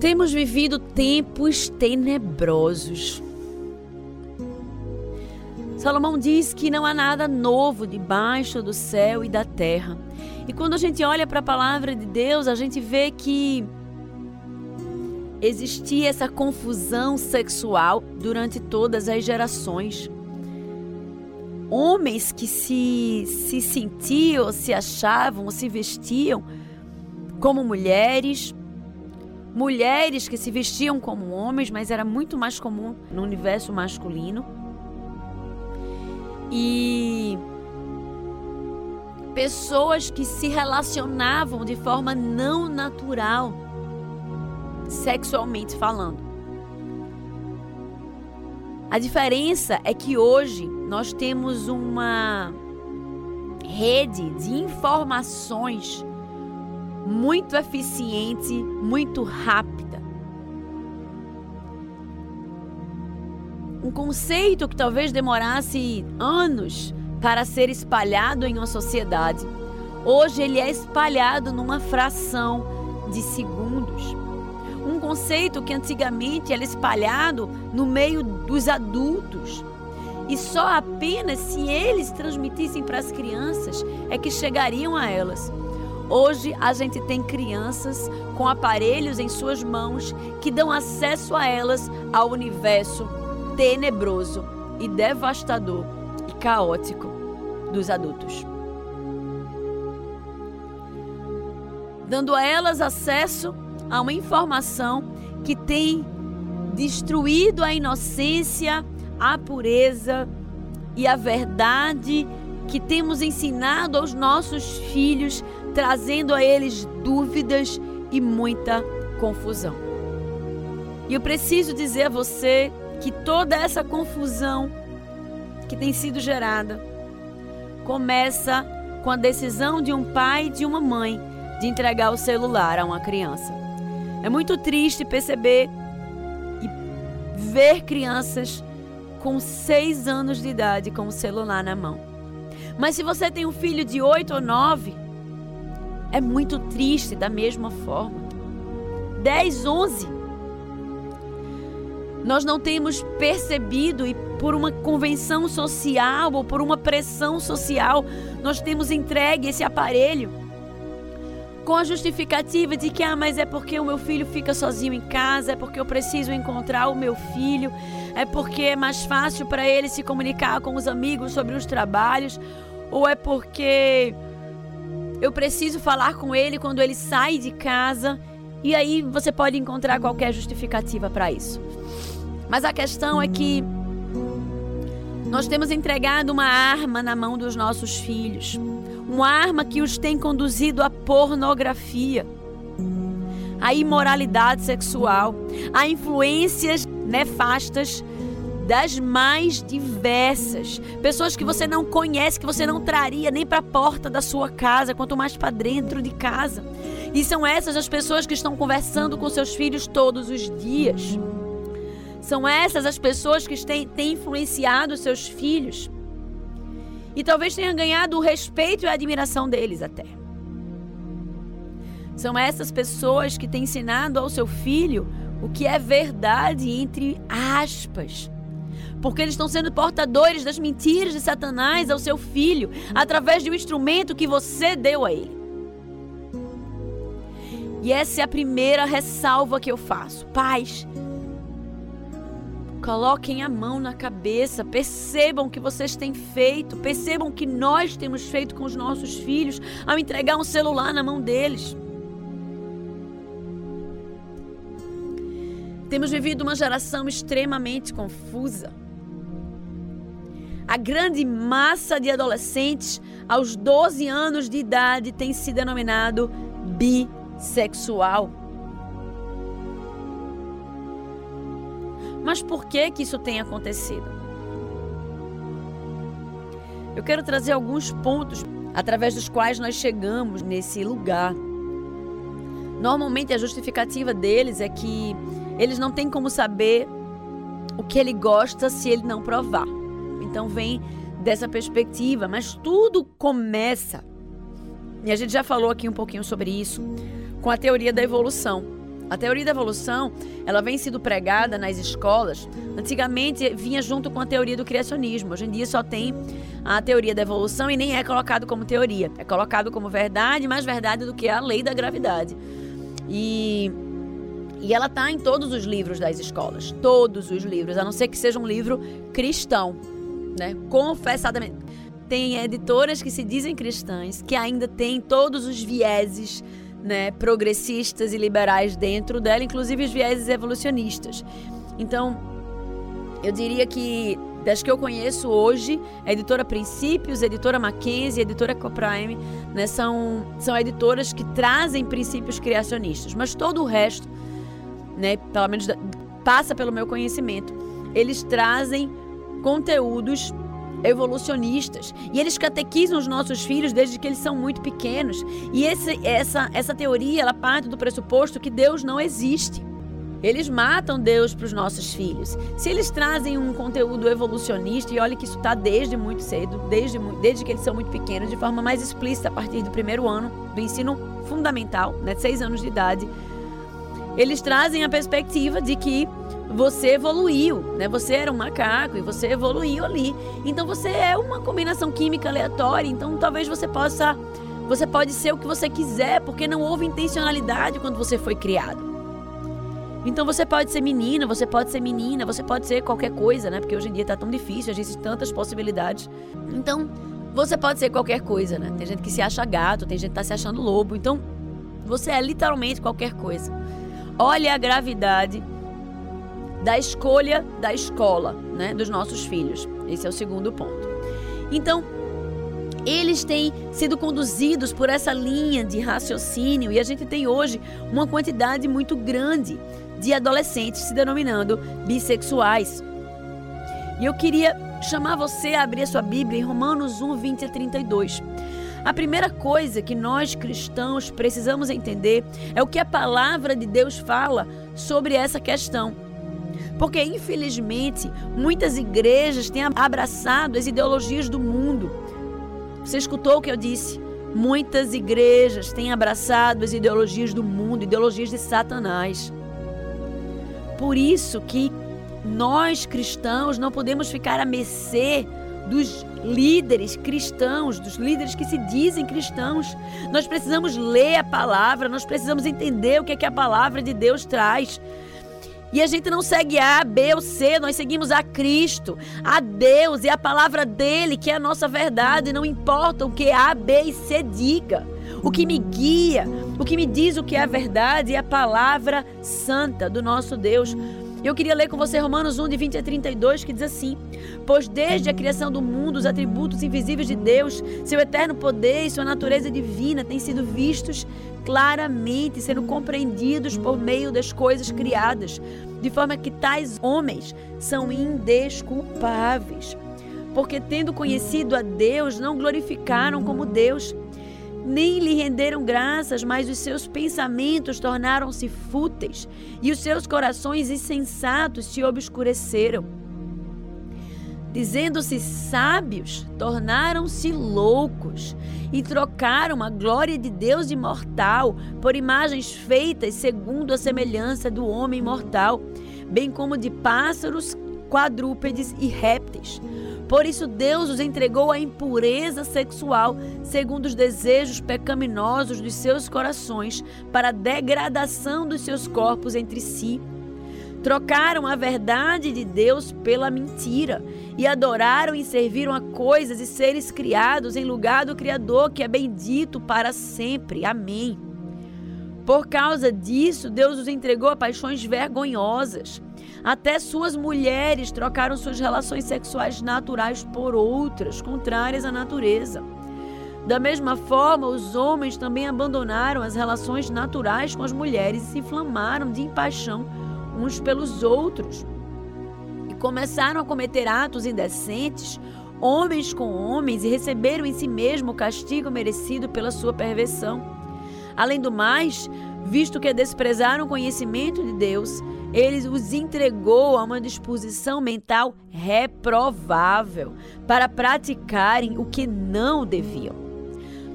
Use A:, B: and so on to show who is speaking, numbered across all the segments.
A: Temos vivido tempos tenebrosos. Salomão diz que não há nada novo debaixo do céu e da terra. E quando a gente olha para a palavra de Deus, a gente vê que existia essa confusão sexual durante todas as gerações. Homens que se, se sentiam, se achavam, se vestiam como mulheres, mulheres que se vestiam como homens, mas era muito mais comum no universo masculino. E pessoas que se relacionavam de forma não natural, sexualmente falando. A diferença é que hoje nós temos uma rede de informações muito eficiente, muito rápida. Um conceito que talvez demorasse anos para ser espalhado em uma sociedade, hoje ele é espalhado numa fração de segundos. Um conceito que antigamente era espalhado no meio dos adultos. E só apenas se eles transmitissem para as crianças é que chegariam a elas. Hoje a gente tem crianças com aparelhos em suas mãos que dão acesso a elas ao universo tenebroso e devastador e caótico dos adultos. Dando a elas acesso a uma informação que tem destruído a inocência, a pureza e a verdade que temos ensinado aos nossos filhos trazendo a eles dúvidas e muita confusão. E eu preciso dizer a você que toda essa confusão que tem sido gerada começa com a decisão de um pai e de uma mãe de entregar o celular a uma criança. É muito triste perceber e ver crianças com seis anos de idade com o celular na mão. Mas se você tem um filho de oito ou nove, é muito triste da mesma forma. 10, 11. Nós não temos percebido e por uma convenção social ou por uma pressão social, nós temos entregue esse aparelho com a justificativa de que ah, mas é porque o meu filho fica sozinho em casa, é porque eu preciso encontrar o meu filho, é porque é mais fácil para ele se comunicar com os amigos sobre os trabalhos, ou é porque eu preciso falar com ele quando ele sai de casa. E aí você pode encontrar qualquer justificativa para isso. Mas a questão é que nós temos entregado uma arma na mão dos nossos filhos. Uma arma que os tem conduzido à pornografia, à imoralidade sexual, a influências nefastas das mais diversas. Pessoas que você não conhece, que você não traria nem para a porta da sua casa, quanto mais para dentro de casa. E são essas as pessoas que estão conversando com seus filhos todos os dias. São essas as pessoas que têm, têm influenciado seus filhos. E talvez tenham ganhado o respeito e a admiração deles até. São essas pessoas que têm ensinado ao seu filho o que é verdade entre aspas porque eles estão sendo portadores das mentiras de Satanás ao seu filho, através de um instrumento que você deu a ele. E essa é a primeira ressalva que eu faço. Pais, coloquem a mão na cabeça, percebam o que vocês têm feito, percebam o que nós temos feito com os nossos filhos ao entregar um celular na mão deles. Temos vivido uma geração extremamente confusa. A grande massa de adolescentes aos 12 anos de idade tem se denominado bissexual. Mas por que que isso tem acontecido? Eu quero trazer alguns pontos através dos quais nós chegamos nesse lugar. Normalmente a justificativa deles é que eles não têm como saber o que ele gosta se ele não provar. Então vem dessa perspectiva, mas tudo começa, e a gente já falou aqui um pouquinho sobre isso, com a teoria da evolução. A teoria da evolução, ela vem sendo pregada nas escolas. Antigamente vinha junto com a teoria do criacionismo. Hoje em dia só tem a teoria da evolução e nem é colocado como teoria. É colocado como verdade, mais verdade do que a lei da gravidade. E e ela está em todos os livros das escolas, todos os livros, a não ser que seja um livro cristão, né? Confessadamente. Tem editoras que se dizem cristãs, que ainda têm todos os vieses né, progressistas e liberais dentro dela, inclusive os vieses evolucionistas. Então, eu diria que das que eu conheço hoje, a editora Princípios, a editora Mackenzie, a editora Coprime, né, são, são editoras que trazem princípios criacionistas, mas todo o resto, né, pelo menos passa pelo meu conhecimento, eles trazem conteúdos evolucionistas. E eles catequizam os nossos filhos desde que eles são muito pequenos. E esse, essa, essa teoria ela parte do pressuposto que Deus não existe. Eles matam Deus para os nossos filhos. Se eles trazem um conteúdo evolucionista, e olha que isso está desde muito cedo, desde, desde que eles são muito pequenos, de forma mais explícita a partir do primeiro ano do ensino fundamental, né, de seis anos de idade, eles trazem a perspectiva de que você evoluiu, né? Você era um macaco e você evoluiu ali. Então você é uma combinação química aleatória, então talvez você possa você pode ser o que você quiser, porque não houve intencionalidade quando você foi criado. Então você pode ser menina, você pode ser menina, você pode ser qualquer coisa, né? Porque hoje em dia tá tão difícil, existem tantas possibilidades. Então, você pode ser qualquer coisa, né? Tem gente que se acha gato, tem gente que tá se achando lobo. Então, você é literalmente qualquer coisa. Olha a gravidade da escolha da escola, né, dos nossos filhos. Esse é o segundo ponto. Então, eles têm sido conduzidos por essa linha de raciocínio e a gente tem hoje uma quantidade muito grande de adolescentes se denominando bissexuais. E eu queria chamar você a abrir a sua Bíblia em Romanos 1, 20 a 32. A primeira coisa que nós cristãos precisamos entender é o que a palavra de Deus fala sobre essa questão. Porque, infelizmente, muitas igrejas têm abraçado as ideologias do mundo. Você escutou o que eu disse? Muitas igrejas têm abraçado as ideologias do mundo, ideologias de Satanás. Por isso que nós cristãos não podemos ficar à mercê dos líderes cristãos, dos líderes que se dizem cristãos. Nós precisamos ler a palavra, nós precisamos entender o que é que a palavra de Deus traz. E a gente não segue A, B ou C, nós seguimos a Cristo, a Deus e a palavra dele, que é a nossa verdade. Não importa o que A, B e C diga. O que me guia, o que me diz o que é a verdade é a palavra santa do nosso Deus. Eu queria ler com você Romanos 1, de 20 a 32, que diz assim: Pois desde a criação do mundo, os atributos invisíveis de Deus, seu eterno poder e sua natureza divina têm sido vistos claramente, sendo compreendidos por meio das coisas criadas, de forma que tais homens são indesculpáveis. Porque, tendo conhecido a Deus, não glorificaram como Deus nem lhe renderam graças, mas os seus pensamentos tornaram-se fúteis e os seus corações insensatos se obscureceram. Dizendo-se sábios, tornaram-se loucos e trocaram a glória de Deus imortal por imagens feitas segundo a semelhança do homem mortal, bem como de pássaros, quadrúpedes e répteis. Por isso, Deus os entregou à impureza sexual, segundo os desejos pecaminosos dos seus corações, para a degradação dos seus corpos entre si. Trocaram a verdade de Deus pela mentira e adoraram e serviram a coisas e seres criados em lugar do Criador, que é bendito para sempre. Amém. Por causa disso, Deus os entregou a paixões vergonhosas. Até suas mulheres trocaram suas relações sexuais naturais por outras, contrárias à natureza. Da mesma forma, os homens também abandonaram as relações naturais com as mulheres e se inflamaram de paixão uns pelos outros. E começaram a cometer atos indecentes, homens com homens, e receberam em si mesmo o castigo merecido pela sua perversão. Além do mais, visto que desprezaram o conhecimento de Deus, ele os entregou a uma disposição mental reprovável para praticarem o que não deviam.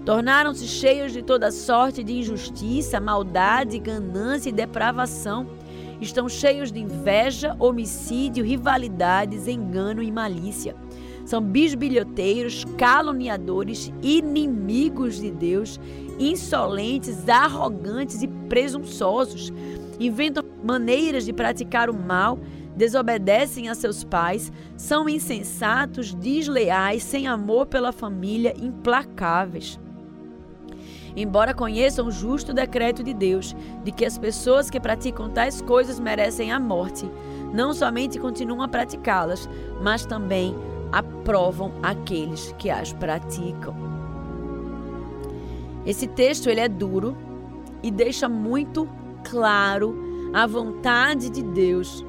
A: Tornaram-se cheios de toda sorte de injustiça, maldade, ganância e depravação. Estão cheios de inveja, homicídio, rivalidades, engano e malícia. São bisbilhoteiros, caluniadores, inimigos de Deus, insolentes, arrogantes e presunçosos. Inventam maneiras de praticar o mal, desobedecem a seus pais, são insensatos, desleais, sem amor pela família, implacáveis embora conheçam o justo decreto de Deus de que as pessoas que praticam tais coisas merecem a morte, não somente continuam a praticá-las, mas também aprovam aqueles que as praticam. Esse texto ele é duro e deixa muito claro a vontade de Deus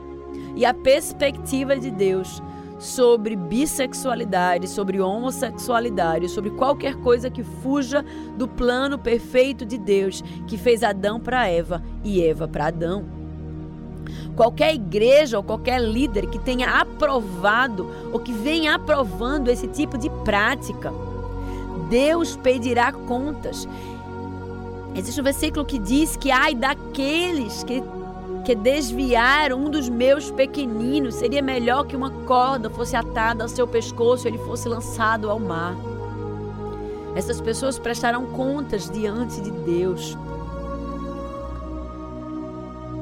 A: e a perspectiva de Deus sobre bissexualidade, sobre homossexualidade, sobre qualquer coisa que fuja do plano perfeito de Deus que fez Adão para Eva e Eva para Adão. Qualquer igreja ou qualquer líder que tenha aprovado ou que venha aprovando esse tipo de prática, Deus pedirá contas. Existe um versículo que diz que ai daqueles que que desviar um dos meus pequeninos seria melhor que uma corda fosse atada ao seu pescoço e ele fosse lançado ao mar. Essas pessoas prestarão contas diante de Deus.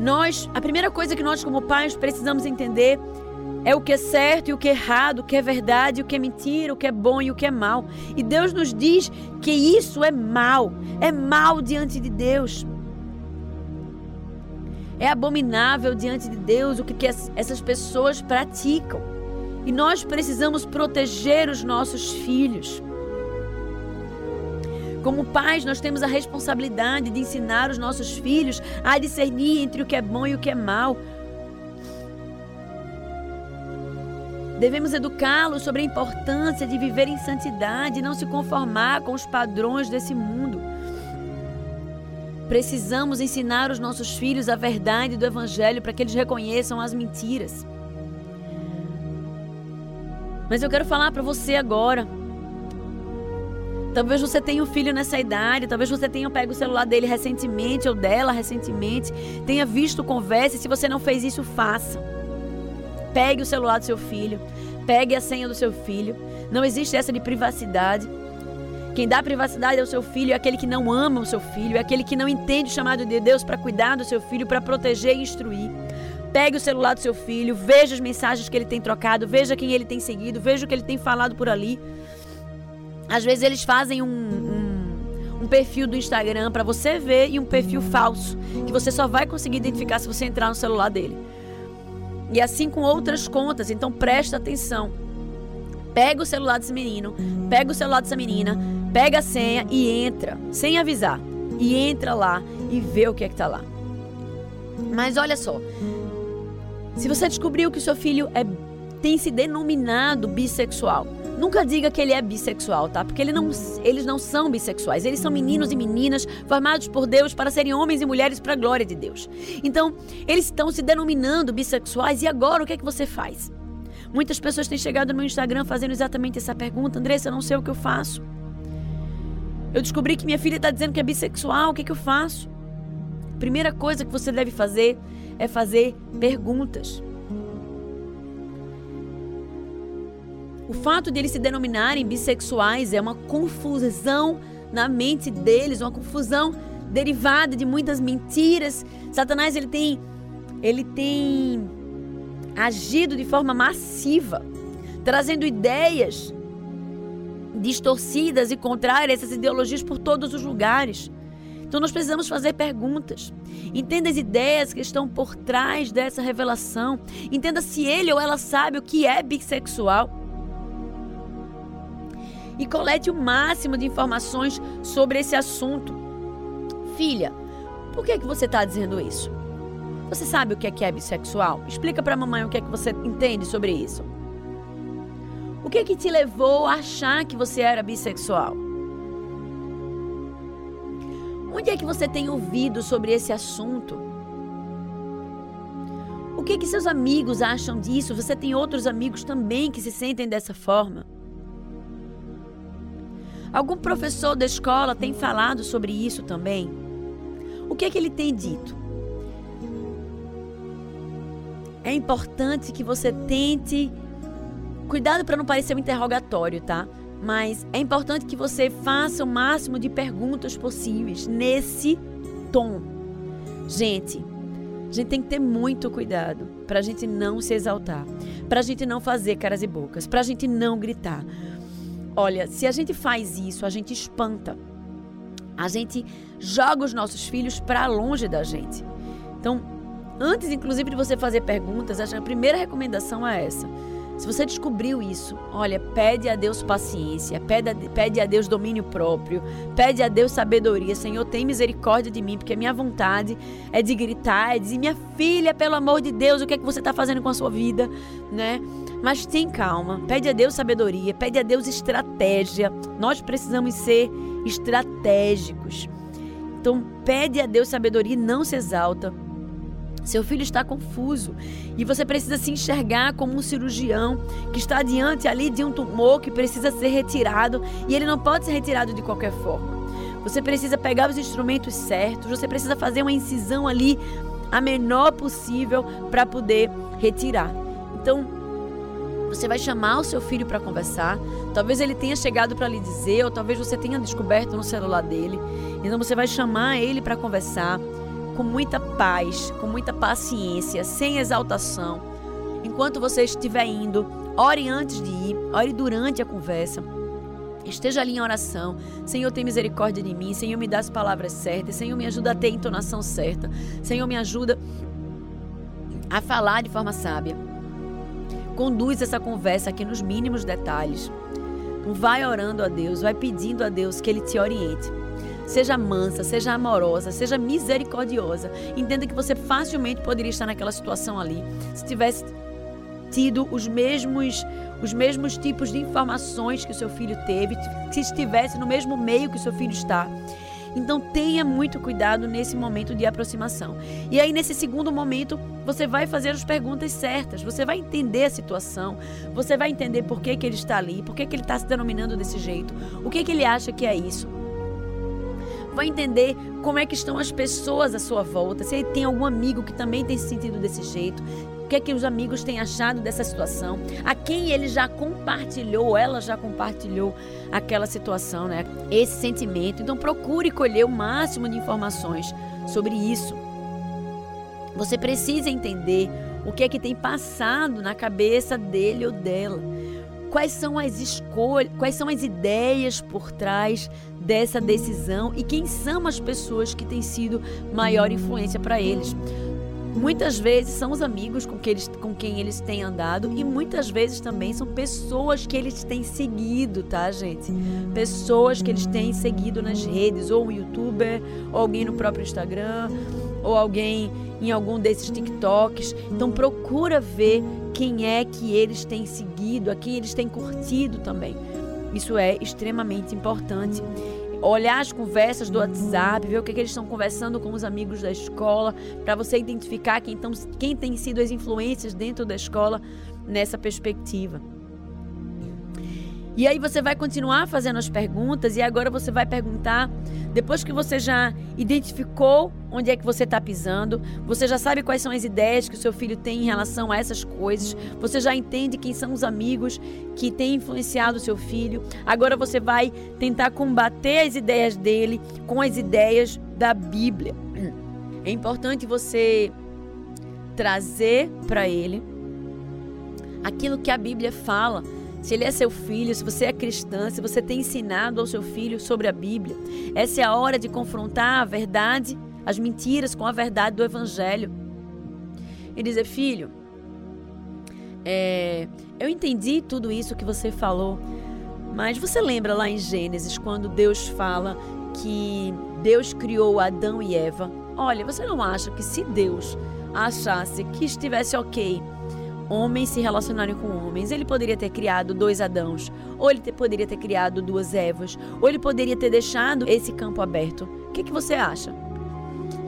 A: Nós, a primeira coisa que nós como pais precisamos entender é o que é certo e o que é errado, o que é verdade, o que é mentira, o que é bom e o que é mal. E Deus nos diz que isso é mal, é mal diante de Deus. É abominável diante de Deus o que, que essas pessoas praticam. E nós precisamos proteger os nossos filhos. Como pais, nós temos a responsabilidade de ensinar os nossos filhos a discernir entre o que é bom e o que é mal. Devemos educá-los sobre a importância de viver em santidade e não se conformar com os padrões desse mundo. Precisamos ensinar os nossos filhos a verdade do Evangelho para que eles reconheçam as mentiras. Mas eu quero falar para você agora. Talvez você tenha um filho nessa idade, talvez você tenha pego o celular dele recentemente ou dela recentemente, tenha visto conversa, se você não fez isso, faça. Pegue o celular do seu filho, pegue a senha do seu filho. Não existe essa de privacidade. Quem dá privacidade ao seu filho é aquele que não ama o seu filho, é aquele que não entende o chamado de Deus para cuidar do seu filho, para proteger e instruir. Pegue o celular do seu filho, veja as mensagens que ele tem trocado, veja quem ele tem seguido, veja o que ele tem falado por ali. Às vezes eles fazem um, um, um perfil do Instagram para você ver e um perfil falso, que você só vai conseguir identificar se você entrar no celular dele. E assim com outras contas, então presta atenção. Pega o celular desse menino, pega o celular dessa menina, pega a senha e entra, sem avisar. E entra lá e vê o que é que tá lá. Mas olha só, se você descobriu que o seu filho é, tem se denominado bissexual, nunca diga que ele é bissexual, tá? Porque ele não, eles não são bissexuais. Eles são meninos e meninas formados por Deus para serem homens e mulheres para a glória de Deus. Então, eles estão se denominando bissexuais e agora o que é que você faz? Muitas pessoas têm chegado no meu Instagram fazendo exatamente essa pergunta: Andressa, eu não sei o que eu faço. Eu descobri que minha filha está dizendo que é bissexual, o que, é que eu faço? Primeira coisa que você deve fazer é fazer perguntas. O fato de eles se denominarem bissexuais é uma confusão na mente deles, uma confusão derivada de muitas mentiras. Satanás ele tem ele tem agido de forma massiva, trazendo ideias distorcidas e contrárias a essas ideologias por todos os lugares. Então nós precisamos fazer perguntas. Entenda as ideias que estão por trás dessa revelação. Entenda se ele ou ela sabe o que é bissexual. E colete o máximo de informações sobre esse assunto. Filha, por que, que você está dizendo isso? Você sabe o que é, que é bissexual? Explica para a mamãe o que é que você entende sobre isso. O que é que te levou a achar que você era bissexual? Onde é que você tem ouvido sobre esse assunto? O que é que seus amigos acham disso? Você tem outros amigos também que se sentem dessa forma? Algum professor da escola tem falado sobre isso também? O que é que ele tem dito? É importante que você tente. Cuidado para não parecer um interrogatório, tá? Mas é importante que você faça o máximo de perguntas possíveis nesse tom. Gente, a gente tem que ter muito cuidado para a gente não se exaltar, para a gente não fazer caras e bocas, para a gente não gritar. Olha, se a gente faz isso, a gente espanta. A gente joga os nossos filhos para longe da gente. Então, antes inclusive de você fazer perguntas, a primeira recomendação é essa. Se você descobriu isso, olha, pede a Deus paciência, pede a, pede a Deus domínio próprio, pede a Deus sabedoria. Senhor, tem misericórdia de mim, porque a minha vontade é de gritar, é dizer, minha filha, pelo amor de Deus, o que é que você está fazendo com a sua vida, né? Mas tem calma, pede a Deus sabedoria, pede a Deus estratégia. Nós precisamos ser estratégicos. Então, pede a Deus sabedoria e não se exalta. Seu filho está confuso e você precisa se enxergar como um cirurgião que está diante ali de um tumor que precisa ser retirado e ele não pode ser retirado de qualquer forma. Você precisa pegar os instrumentos certos, você precisa fazer uma incisão ali a menor possível para poder retirar. Então, você vai chamar o seu filho para conversar. Talvez ele tenha chegado para lhe dizer, ou talvez você tenha descoberto no celular dele. Então você vai chamar ele para conversar com muita paz, com muita paciência, sem exaltação. Enquanto você estiver indo, ore antes de ir, ore durante a conversa. Esteja ali em oração. Senhor, tem misericórdia de mim. Senhor, me dá as palavras certas. Senhor, me ajuda a ter a entonação certa. Senhor, me ajuda a falar de forma sábia. Conduz essa conversa aqui nos mínimos detalhes. Vai orando a Deus, vai pedindo a Deus que Ele te oriente. Seja mansa, seja amorosa, seja misericordiosa. Entenda que você facilmente poderia estar naquela situação ali se tivesse tido os mesmos os mesmos tipos de informações que o seu filho teve, se estivesse no mesmo meio que o seu filho está. Então tenha muito cuidado nesse momento de aproximação. E aí nesse segundo momento, você vai fazer as perguntas certas, você vai entender a situação, você vai entender por que, que ele está ali, por que, que ele está se denominando desse jeito, o que, que ele acha que é isso. Vai entender como é que estão as pessoas à sua volta, se ele tem algum amigo que também tem se sentido desse jeito, que é que os amigos têm achado dessa situação, a quem ele já compartilhou, ela já compartilhou aquela situação, né? Esse sentimento. Então procure colher o máximo de informações sobre isso. Você precisa entender o que é que tem passado na cabeça dele ou dela quais são as escolhas, quais são as ideias por trás dessa decisão e quem são as pessoas que têm sido maior influência para eles. Muitas vezes são os amigos com, que eles, com quem eles têm andado e muitas vezes também são pessoas que eles têm seguido, tá, gente? Pessoas que eles têm seguido nas redes, ou um youtuber, ou alguém no próprio Instagram, ou alguém em algum desses TikToks. Então procura ver quem é que eles têm seguido, a quem eles têm curtido também. Isso é extremamente importante. Olhar as conversas do WhatsApp, ver o que, que eles estão conversando com os amigos da escola, para você identificar quem, tão, quem tem sido as influências dentro da escola nessa perspectiva. E aí você vai continuar fazendo as perguntas e agora você vai perguntar, depois que você já identificou onde é que você está pisando, você já sabe quais são as ideias que o seu filho tem em relação a essas coisas, você já entende quem são os amigos que têm influenciado o seu filho. Agora você vai tentar combater as ideias dele com as ideias da Bíblia. É importante você trazer para ele aquilo que a Bíblia fala se ele é seu filho, se você é cristã, se você tem ensinado ao seu filho sobre a Bíblia. Essa é a hora de confrontar a verdade, as mentiras com a verdade do Evangelho. E dizer, filho, é, eu entendi tudo isso que você falou, mas você lembra lá em Gênesis quando Deus fala que Deus criou Adão e Eva? Olha, você não acha que se Deus achasse que estivesse ok homens se relacionarem com homens. Ele poderia ter criado dois Adãos, ou ele poderia ter criado duas Evas, ou ele poderia ter deixado esse campo aberto. O que, que você acha?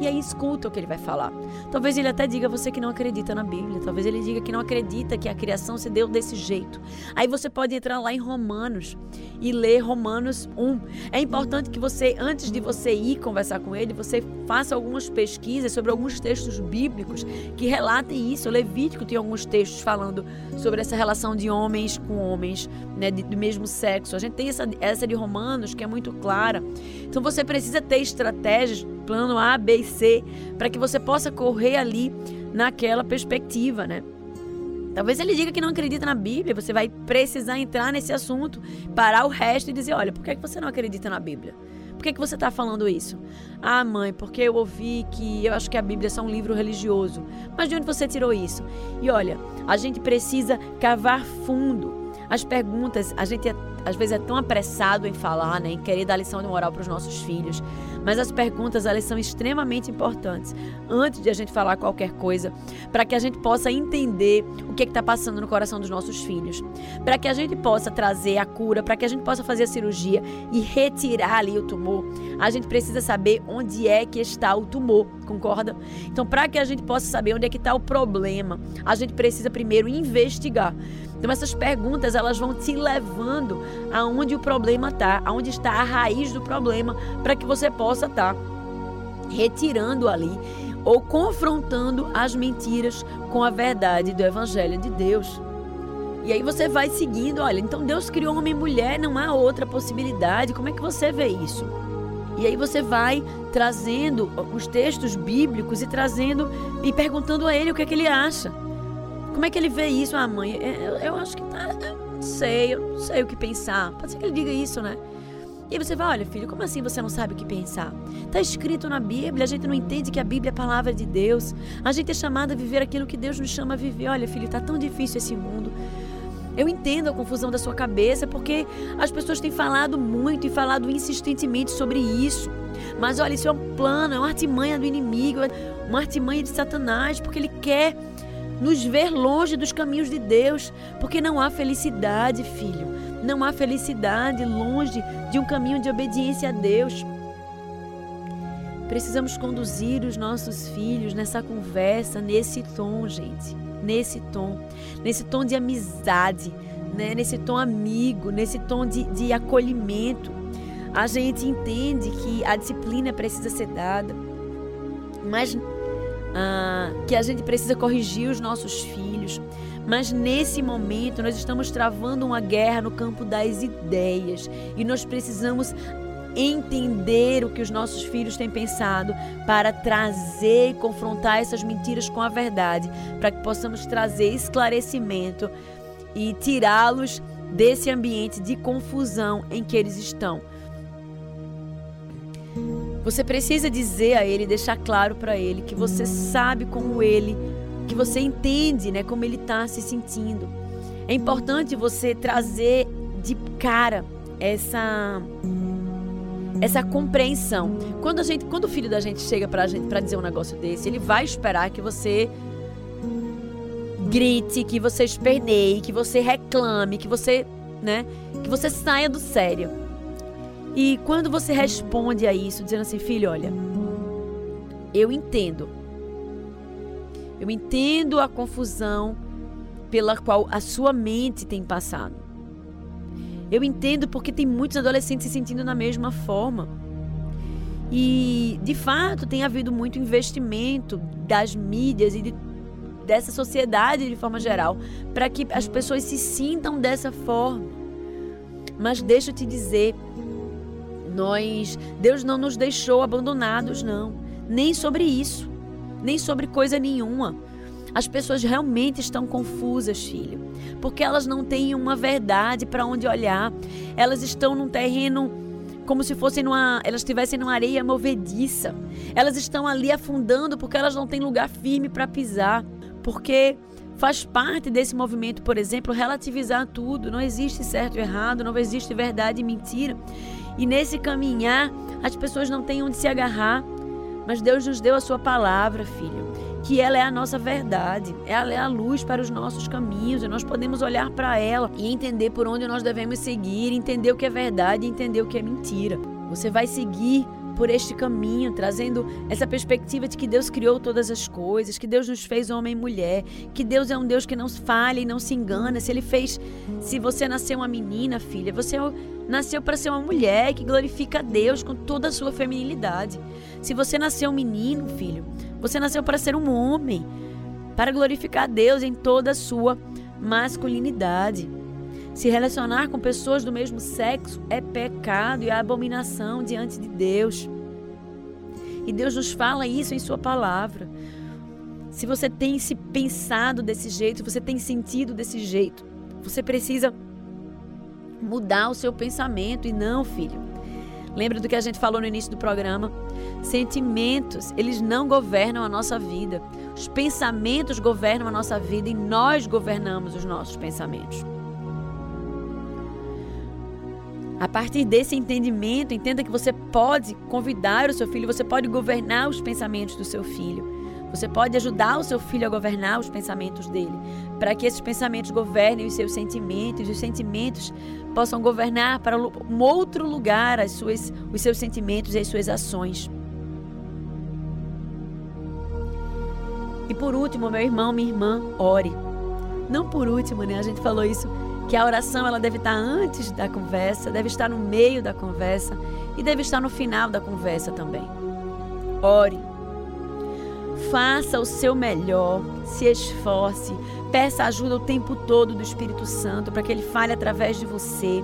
A: E aí escuta o que ele vai falar. Talvez ele até diga a você que não acredita na Bíblia. Talvez ele diga que não acredita que a criação se deu desse jeito. Aí você pode entrar lá em Romanos e ler Romanos 1. É importante que você, antes de você ir conversar com ele, você faça algumas pesquisas sobre alguns textos bíblicos que relatem isso. O Levítico tem alguns textos falando sobre essa relação de homens com homens, né, do mesmo sexo. A gente tem essa, essa de Romanos que é muito clara. Então você precisa ter estratégias, plano A, B e C, para que você possa correr ali naquela perspectiva, né? Talvez ele diga que não acredita na Bíblia, você vai precisar entrar nesse assunto, parar o resto e dizer: olha, por que você não acredita na Bíblia? Por que você está falando isso? Ah, mãe, porque eu ouvi que eu acho que a Bíblia é só um livro religioso. Mas de onde você tirou isso? E olha, a gente precisa cavar fundo. As perguntas, a gente é às vezes é tão apressado em falar, né, em querer dar lição de moral para os nossos filhos. Mas as perguntas, elas são extremamente importantes antes de a gente falar qualquer coisa, para que a gente possa entender o que é está passando no coração dos nossos filhos, para que a gente possa trazer a cura, para que a gente possa fazer a cirurgia e retirar ali o tumor. A gente precisa saber onde é que está o tumor, concorda? Então, para que a gente possa saber onde é que está o problema, a gente precisa primeiro investigar. Então essas perguntas elas vão te levando aonde o problema está, aonde está a raiz do problema, para que você possa estar tá retirando ali ou confrontando as mentiras com a verdade do evangelho de Deus. E aí você vai seguindo, olha, então Deus criou homem e mulher, não há outra possibilidade. Como é que você vê isso? E aí você vai trazendo os textos bíblicos e trazendo e perguntando a ele o que é que ele acha. Como é que ele vê isso? Ah, mãe, é, eu, eu acho que tá. Eu não sei, eu não sei o que pensar. Pode ser que ele diga isso, né? E você vai, olha, filho, como assim você não sabe o que pensar? Está escrito na Bíblia, a gente não entende que a Bíblia é a palavra de Deus. A gente é chamado a viver aquilo que Deus nos chama a viver. Olha, filho, está tão difícil esse mundo. Eu entendo a confusão da sua cabeça, porque as pessoas têm falado muito e falado insistentemente sobre isso. Mas olha, isso é um plano, é uma artimanha do inimigo, é uma artimanha de Satanás, porque ele quer nos ver longe dos caminhos de Deus, porque não há felicidade, filho. Não há felicidade longe de um caminho de obediência a Deus. Precisamos conduzir os nossos filhos nessa conversa, nesse tom, gente. Nesse tom. Nesse tom de amizade, né? nesse tom amigo, nesse tom de, de acolhimento. A gente entende que a disciplina precisa ser dada, mas ah, que a gente precisa corrigir os nossos filhos. Mas nesse momento nós estamos travando uma guerra no campo das ideias e nós precisamos entender o que os nossos filhos têm pensado para trazer e confrontar essas mentiras com a verdade, para que possamos trazer esclarecimento e tirá-los desse ambiente de confusão em que eles estão. Você precisa dizer a ele, deixar claro para ele que você sabe como ele, que você entende, né, como ele está se sentindo. É importante você trazer de cara essa essa compreensão. Quando a gente, quando o filho da gente chega pra gente para dizer um negócio desse, ele vai esperar que você grite, que você esperneie, que você reclame, que você, né, que você saia do sério. E quando você responde a isso, dizendo assim, filho, olha, eu entendo. Eu entendo a confusão pela qual a sua mente tem passado. Eu entendo porque tem muitos adolescentes se sentindo na mesma forma. E, de fato, tem havido muito investimento das mídias e de, dessa sociedade de forma geral para que as pessoas se sintam dessa forma. Mas deixa eu te dizer, nós, Deus não nos deixou abandonados, não. Nem sobre isso, nem sobre coisa nenhuma. As pessoas realmente estão confusas, filho, porque elas não têm uma verdade para onde olhar. Elas estão num terreno como se fossem numa, elas estivessem numa areia movediça. Elas estão ali afundando porque elas não têm lugar firme para pisar, porque faz parte desse movimento, por exemplo, relativizar tudo. Não existe certo e errado, não existe verdade e mentira. E nesse caminhar, as pessoas não têm onde se agarrar. Mas Deus nos deu a sua palavra, filho, que ela é a nossa verdade, ela é a luz para os nossos caminhos, e nós podemos olhar para ela e entender por onde nós devemos seguir, entender o que é verdade e entender o que é mentira. Você vai seguir por este caminho, trazendo essa perspectiva de que Deus criou todas as coisas, que Deus nos fez homem e mulher, que Deus é um Deus que não falha e não se engana. Se Ele fez, se você nasceu uma menina, filha, você nasceu para ser uma mulher que glorifica a Deus com toda a sua feminilidade. Se você nasceu um menino, filho, você nasceu para ser um homem, para glorificar a Deus em toda a sua masculinidade. Se relacionar com pessoas do mesmo sexo é pecado e abominação diante de Deus. E Deus nos fala isso em Sua palavra. Se você tem se pensado desse jeito, você tem sentido desse jeito, você precisa mudar o seu pensamento e não, filho. Lembra do que a gente falou no início do programa? Sentimentos, eles não governam a nossa vida. Os pensamentos governam a nossa vida e nós governamos os nossos pensamentos. A partir desse entendimento, entenda que você pode convidar o seu filho, você pode governar os pensamentos do seu filho. Você pode ajudar o seu filho a governar os pensamentos dele, para que esses pensamentos governem os seus sentimentos, e os sentimentos possam governar para um outro lugar as suas, os seus sentimentos e as suas ações. E por último, meu irmão, minha irmã, ore. Não por último, né? A gente falou isso que a oração ela deve estar antes da conversa, deve estar no meio da conversa e deve estar no final da conversa também. Ore. Faça o seu melhor, se esforce, peça ajuda o tempo todo do Espírito Santo para que ele fale através de você.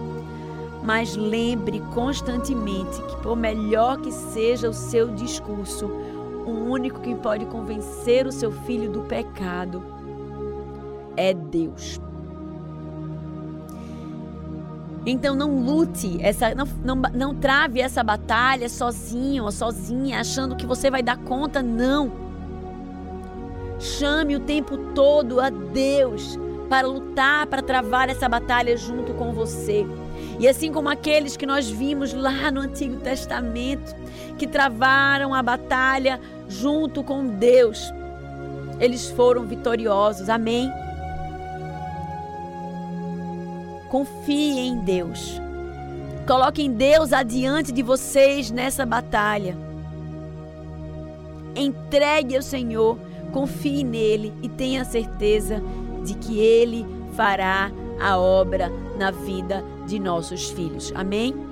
A: Mas lembre constantemente que, por melhor que seja o seu discurso, o único que pode convencer o seu filho do pecado é Deus. Então não lute, essa, não, não, não trave essa batalha sozinho ou sozinha, achando que você vai dar conta, não. Chame o tempo todo a Deus para lutar, para travar essa batalha junto com você. E assim como aqueles que nós vimos lá no Antigo Testamento, que travaram a batalha junto com Deus, eles foram vitoriosos. Amém? Confie em Deus. Coloquem Deus adiante de vocês nessa batalha. Entregue ao Senhor, confie nele e tenha certeza de que ele fará a obra na vida de nossos filhos. Amém?